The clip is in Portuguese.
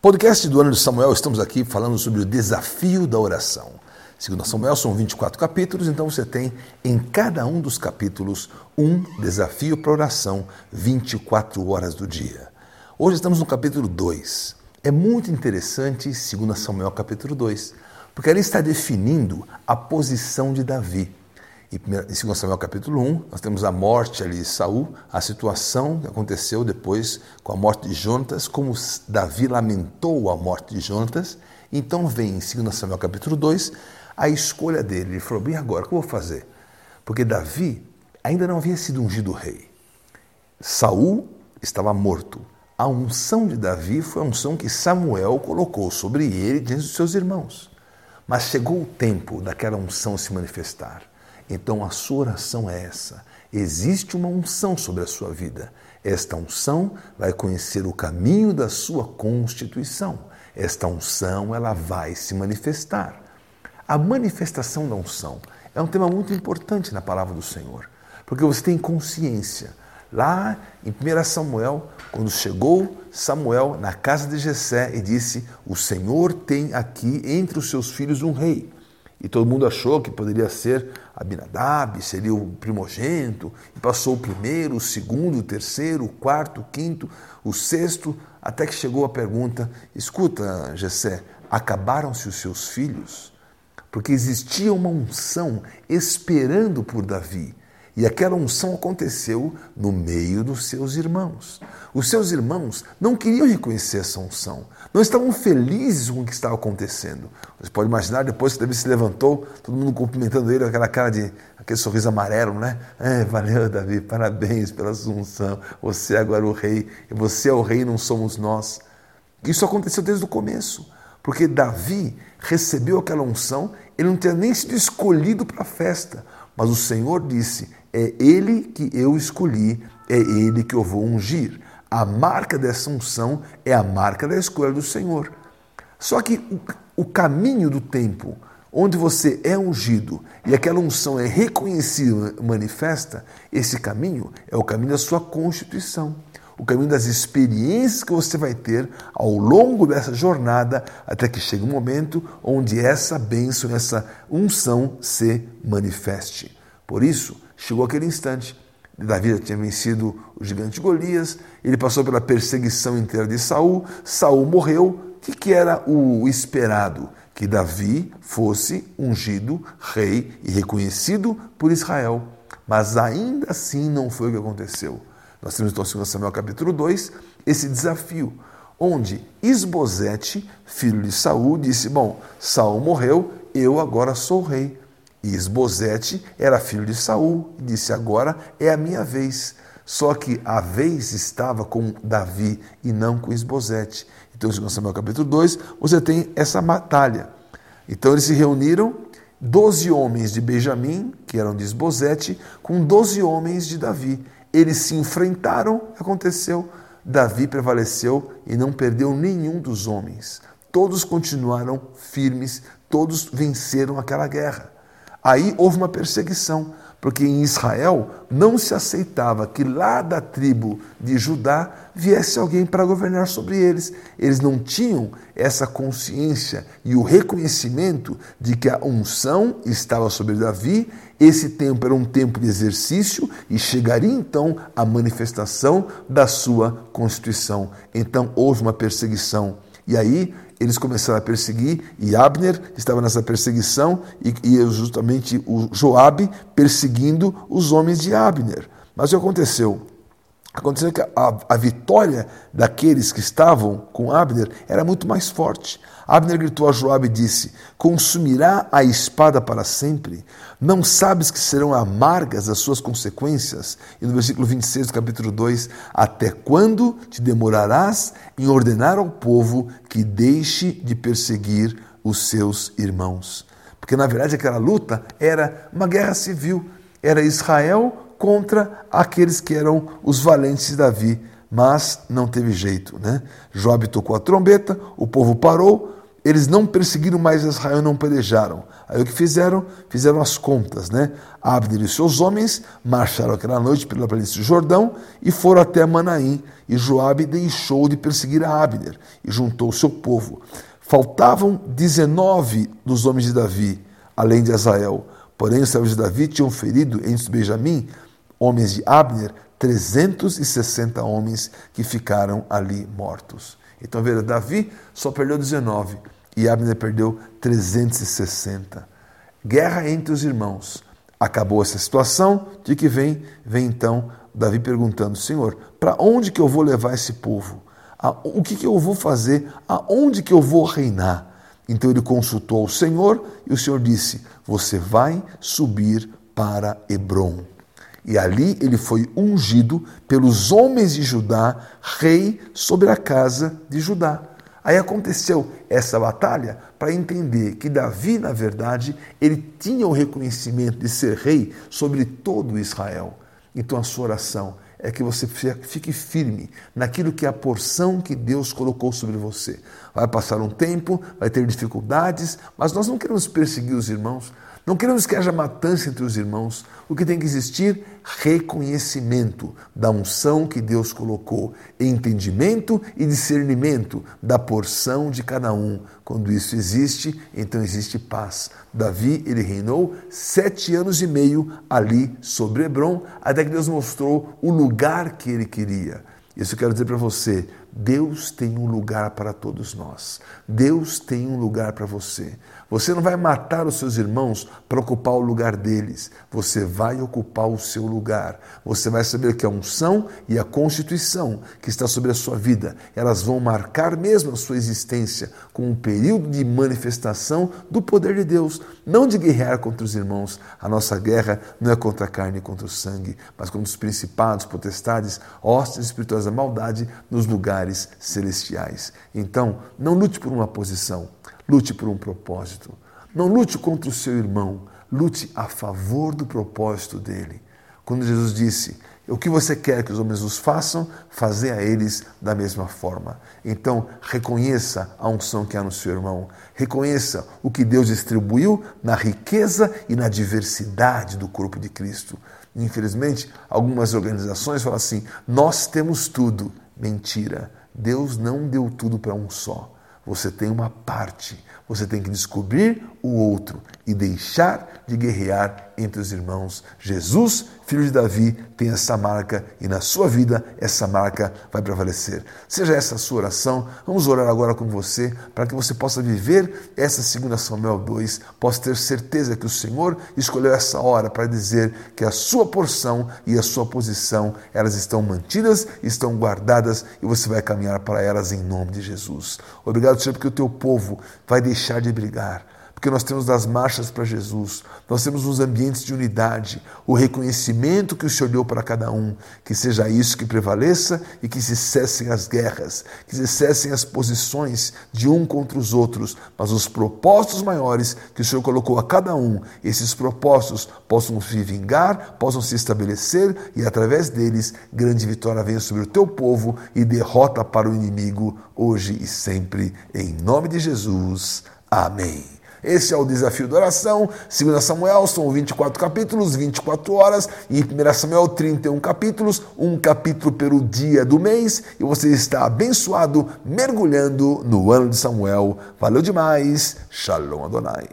Podcast do ano de Samuel, estamos aqui falando sobre o desafio da oração. Segundo Samuel, são 24 capítulos, então você tem em cada um dos capítulos um desafio para oração 24 horas do dia. Hoje estamos no capítulo 2. É muito interessante, segundo Samuel capítulo 2, porque ali está definindo a posição de Davi. Em 2 Samuel capítulo 1, nós temos a morte ali de Saul, a situação que aconteceu depois com a morte de Jonatas, como Davi lamentou a morte de Jonatas. Então vem em 2 Samuel capítulo 2 a escolha dele. Ele falou: bem, agora, o que eu vou fazer? Porque Davi ainda não havia sido ungido rei. Saul estava morto. A unção de Davi foi a unção que Samuel colocou sobre ele diante dos seus irmãos. Mas chegou o tempo daquela unção se manifestar. Então a sua oração é essa. Existe uma unção sobre a sua vida. Esta unção vai conhecer o caminho da sua constituição. Esta unção ela vai se manifestar. A manifestação da unção é um tema muito importante na palavra do Senhor, porque você tem consciência. Lá em 1 Samuel, quando chegou Samuel na casa de Jessé e disse: "O Senhor tem aqui entre os seus filhos um rei". E todo mundo achou que poderia ser Abinadab, seria o primogênito, e passou o primeiro, o segundo, o terceiro, o quarto, o quinto, o sexto, até que chegou a pergunta: escuta, Jessé, acabaram-se os seus filhos? Porque existia uma unção esperando por Davi. E aquela unção aconteceu no meio dos seus irmãos. Os seus irmãos não queriam reconhecer essa unção, não estavam felizes com o que estava acontecendo. Você pode imaginar, depois que Davi se levantou, todo mundo cumprimentando ele, aquela cara de, aquele sorriso amarelo, né? É, valeu, Davi, parabéns pela sua unção. Você é agora o rei, você é o rei, não somos nós. Isso aconteceu desde o começo, porque Davi recebeu aquela unção, ele não tinha nem sido escolhido para a festa, mas o Senhor disse: é Ele que eu escolhi, é Ele que eu vou ungir. A marca dessa unção é a marca da escolha do Senhor. Só que o, caminho do tempo, onde você é ungido e aquela unção é reconhecida, manifesta, esse caminho é o caminho da sua constituição, o caminho das experiências que você vai ter ao longo dessa jornada, até que chegue um momento onde essa bênção, essa unção se manifeste. Por isso, chegou aquele instante. Davi já tinha vencido o gigante Golias, ele passou pela perseguição inteira de Saul, Saul morreu. O que, que era o esperado? Que Davi fosse ungido rei e reconhecido por Israel. Mas ainda assim não foi o que aconteceu. Nós temos então, 2 Samuel capítulo 2, esse desafio, onde Isbosete, filho de Saul, disse: Bom, Saul morreu, eu agora sou rei. E Esbozete era filho de Saul e disse: Agora é a minha vez. Só que a vez estava com Davi e não com Esbozete. Então, em Samuel capítulo 2, você tem essa batalha. Então, eles se reuniram, doze homens de Benjamim, que eram de Esbozete, com doze homens de Davi. Eles se enfrentaram, aconteceu. Davi prevaleceu e não perdeu nenhum dos homens. Todos continuaram firmes, todos venceram aquela guerra. Aí houve uma perseguição, porque em Israel não se aceitava que lá da tribo de Judá viesse alguém para governar sobre eles. Eles não tinham essa consciência e o reconhecimento de que a unção estava sobre Davi. Esse tempo era um tempo de exercício e chegaria então a manifestação da sua constituição. Então houve uma perseguição. E aí eles começaram a perseguir e Abner estava nessa perseguição e, e justamente o Joabe perseguindo os homens de Abner. Mas o que aconteceu? Aconteceu que a, a, vitória daqueles que estavam com Abner era muito mais forte. Abner gritou a Joabe e disse: Consumirá a espada para sempre? Não sabes que serão amargas as suas consequências? E no versículo 26 do capítulo 2: Até quando te demorarás em ordenar ao povo que deixe de perseguir os seus irmãos? Porque na verdade aquela luta era uma guerra civil. Era Israel contra aqueles que eram os valentes de Davi, mas não teve jeito, né? Job tocou a trombeta, o povo parou, eles não perseguiram mais Israel, não pelejaram. Aí o que fizeram? Fizeram as contas, né? Abner e seus homens marcharam aquela noite pela planície do Jordão e foram até Manaim. E Joabe deixou de perseguir a Abner e juntou o seu povo. Faltavam 19 dos homens de Davi, além de Azael. Porém, os servos de Davi tinham ferido entre os Benjamim, homens de Abner, 360 homens que ficaram ali mortos. Então, veja, Davi só perdeu 19 e Abner perdeu 360. Guerra entre os irmãos. Acabou essa situação, de que vem? Vem então Davi perguntando: Senhor, para onde que eu vou levar esse povo? O que, que eu vou fazer? Aonde que eu vou reinar? Então ele consultou o Senhor e o Senhor disse: Você vai subir para Hebron. E ali ele foi ungido pelos homens de Judá, rei sobre a casa de Judá. Aí aconteceu essa batalha para entender que Davi, na verdade, ele tinha o reconhecimento de ser rei sobre todo Israel. Então a sua oração é que você fique firme naquilo que é a porção que Deus colocou sobre você. Vai passar um tempo, vai ter dificuldades, mas nós não queremos perseguir os irmãos, não queremos que haja matança entre os irmãos. O que tem que existir? Reconhecimento da unção que Deus colocou, entendimento e discernimento da porção de cada um. Quando isso existe, então existe paz. Davi, ele reinou sete anos e meio ali sobre Hebron, até que Deus mostrou o lugar que ele queria. Isso eu quero dizer para você: Deus tem um lugar para todos nós. Deus tem um lugar para você. Você não vai matar os seus irmãos para ocupar o lugar deles. Você vai ocupar o seu lugar. Você vai saber que a unção e a constituição que está sobre a sua vida, elas vão marcar mesmo a sua existência com um período de manifestação do poder de Deus, não de guerrear contra os irmãos. A nossa guerra não é contra a carne e contra o sangue, mas contra os principados, potestades, hostes espirituais da maldade nos lugares celestiais. Então, não lute por uma posição Lute por um propósito. Não lute contra o seu irmão, lute a favor do propósito dele. Quando Jesus disse: O que você quer que os homens os façam, fazer a eles da mesma forma. Então, reconheça a unção que há no seu irmão. Reconheça o que Deus distribuiu na riqueza e na diversidade do corpo de Cristo. Infelizmente, algumas organizações falam assim: Nós temos tudo. Mentira. Deus não deu tudo para um só. Você tem uma parte. Você tem que descobrir o outro e deixar de guerrear entre os irmãos. Jesus, filho de Davi, tem essa marca e na sua vida essa marca vai prevalecer. Seja essa a sua oração. Vamos orar agora com você para que você possa viver essa segunda Samuel 2, possa ter certeza que o Senhor escolheu essa hora para dizer que a sua porção e a sua posição, elas estão mantidas, estão guardadas e você vai caminhar para elas em nome de Jesus. Obrigado, Senhor, porque o teu povo vai deixar de brigar porque nós temos das marchas para Jesus, nós temos os ambientes de unidade, o reconhecimento que o Senhor deu para cada um, que seja isso que prevaleça e que se cessem as guerras, que se cessem as posições de um contra os outros, mas os propósitos maiores que o Senhor colocou a cada um, esses propósitos possam se vingar, possam se estabelecer e através deles grande vitória venha sobre o teu povo e derrota para o inimigo hoje e sempre, em nome de Jesus. Amém. Esse é o desafio da oração. 2 Samuel são 24 capítulos, 24 horas. E 1 Samuel, 31 capítulos, um capítulo pelo dia do mês. E você está abençoado, mergulhando no ano de Samuel. Valeu demais. Shalom Adonai.